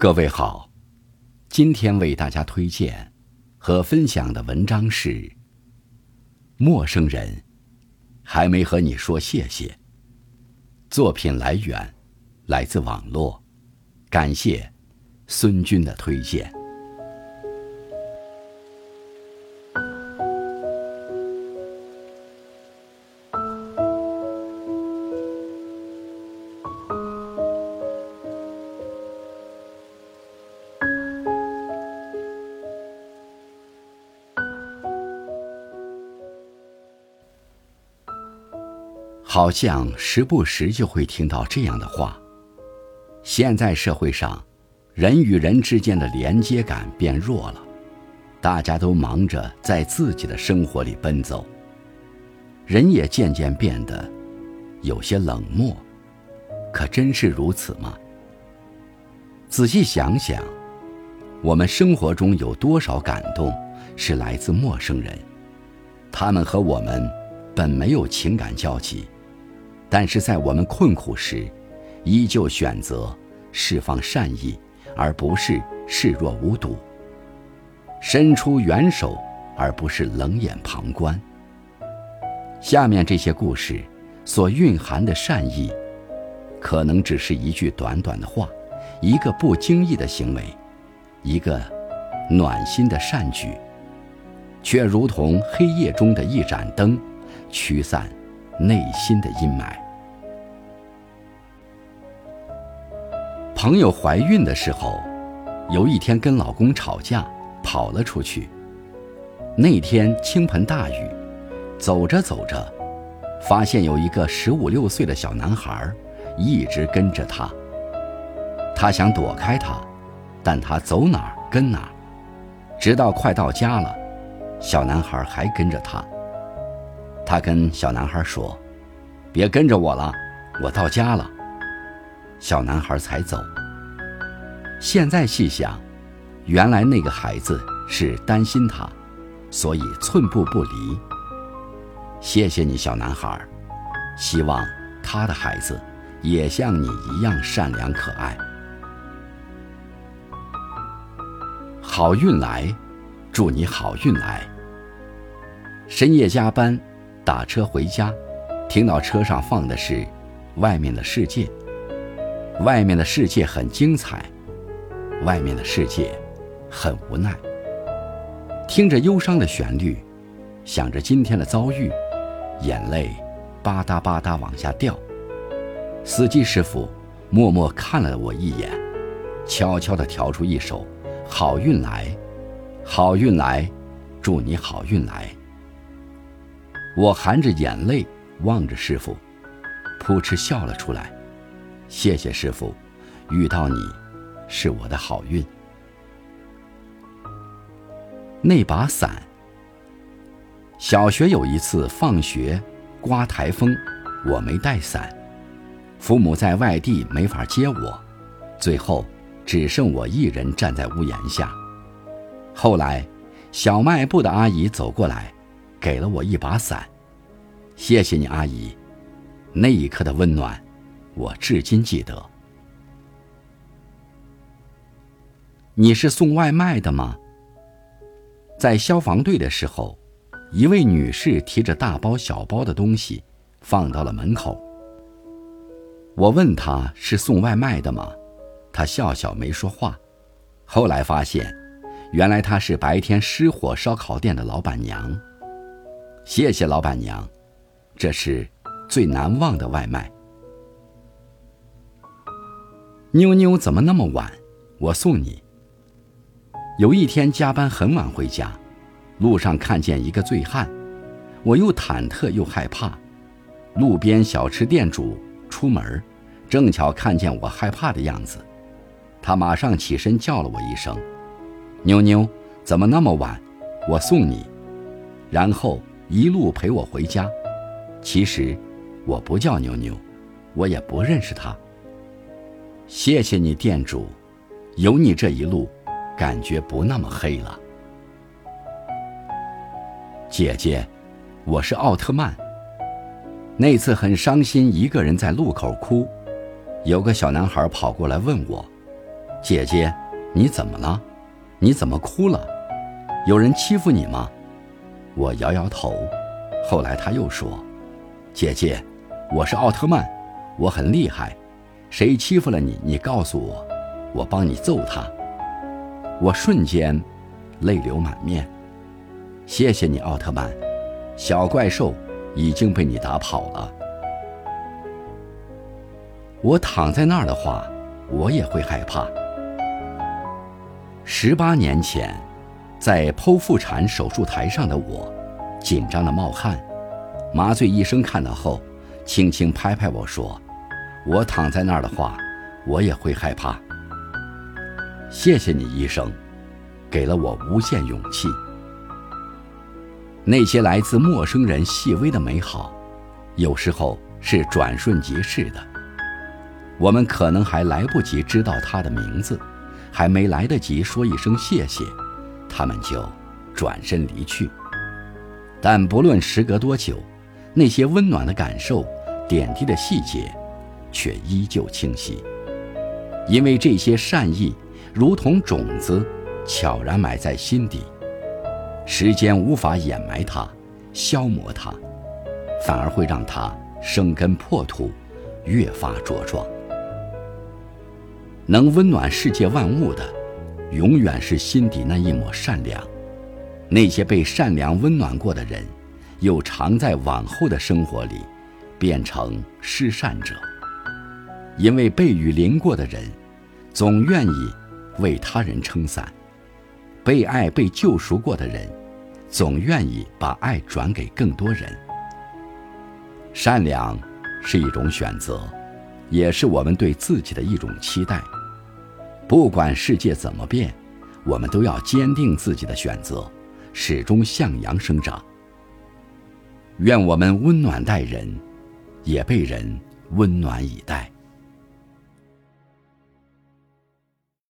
各位好，今天为大家推荐和分享的文章是《陌生人还没和你说谢谢》。作品来源来自网络，感谢孙军的推荐。好像时不时就会听到这样的话。现在社会上，人与人之间的连接感变弱了，大家都忙着在自己的生活里奔走，人也渐渐变得有些冷漠。可真是如此吗？仔细想想，我们生活中有多少感动是来自陌生人？他们和我们本没有情感交集。但是在我们困苦时，依旧选择释放善意，而不是视若无睹；伸出援手，而不是冷眼旁观。下面这些故事所蕴含的善意，可能只是一句短短的话，一个不经意的行为，一个暖心的善举，却如同黑夜中的一盏灯，驱散。内心的阴霾。朋友怀孕的时候，有一天跟老公吵架，跑了出去。那天倾盆大雨，走着走着，发现有一个十五六岁的小男孩一直跟着他。他想躲开他，但他走哪儿跟哪儿，直到快到家了，小男孩还跟着他。他跟小男孩说：“别跟着我了，我到家了。”小男孩才走。现在细想，原来那个孩子是担心他，所以寸步不离。谢谢你，小男孩，希望他的孩子也像你一样善良可爱。好运来，祝你好运来。深夜加班。打车回家，听到车上放的是《外面的世界》。外面的世界很精彩，外面的世界很无奈。听着忧伤的旋律，想着今天的遭遇，眼泪吧嗒吧嗒往下掉。司机师傅默默看了我一眼，悄悄地调出一首《好运来》，好运来，祝你好运来。我含着眼泪望着师傅，扑哧笑了出来。谢谢师傅，遇到你是我的好运。那把伞。小学有一次放学刮台风，我没带伞，父母在外地没法接我，最后只剩我一人站在屋檐下。后来，小卖部的阿姨走过来。给了我一把伞，谢谢你，阿姨。那一刻的温暖，我至今记得。你是送外卖的吗？在消防队的时候，一位女士提着大包小包的东西放到了门口。我问她是送外卖的吗？她笑笑没说话。后来发现，原来她是白天失火烧烤店的老板娘。谢谢老板娘，这是最难忘的外卖。妞妞怎么那么晚？我送你。有一天加班很晚回家，路上看见一个醉汉，我又忐忑又害怕。路边小吃店主出门，正巧看见我害怕的样子，他马上起身叫了我一声：“妞妞，怎么那么晚？我送你。”然后。一路陪我回家，其实我不叫妞妞，我也不认识他。谢谢你，店主，有你这一路，感觉不那么黑了。姐姐，我是奥特曼。那次很伤心，一个人在路口哭，有个小男孩跑过来问我：“姐姐，你怎么了？你怎么哭了？有人欺负你吗？”我摇摇头。后来他又说：“姐姐，我是奥特曼，我很厉害。谁欺负了你，你告诉我，我帮你揍他。”我瞬间泪流满面。谢谢你，奥特曼。小怪兽已经被你打跑了。我躺在那儿的话，我也会害怕。十八年前，在剖腹产手术台上的我。紧张的冒汗，麻醉医生看到后，轻轻拍拍我说：“我躺在那儿的话，我也会害怕。”谢谢你，医生，给了我无限勇气。那些来自陌生人细微的美好，有时候是转瞬即逝的。我们可能还来不及知道他的名字，还没来得及说一声谢谢，他们就转身离去。但不论时隔多久，那些温暖的感受、点滴的细节，却依旧清晰。因为这些善意如同种子，悄然埋在心底，时间无法掩埋它、消磨它，反而会让它生根破土，越发茁壮。能温暖世界万物的，永远是心底那一抹善良。那些被善良温暖过的人，又常在往后的生活里，变成施善者。因为被雨淋过的人，总愿意为他人撑伞；被爱、被救赎过的人，总愿意把爱转给更多人。善良是一种选择，也是我们对自己的一种期待。不管世界怎么变，我们都要坚定自己的选择。始终向阳生长。愿我们温暖待人，也被人温暖以待。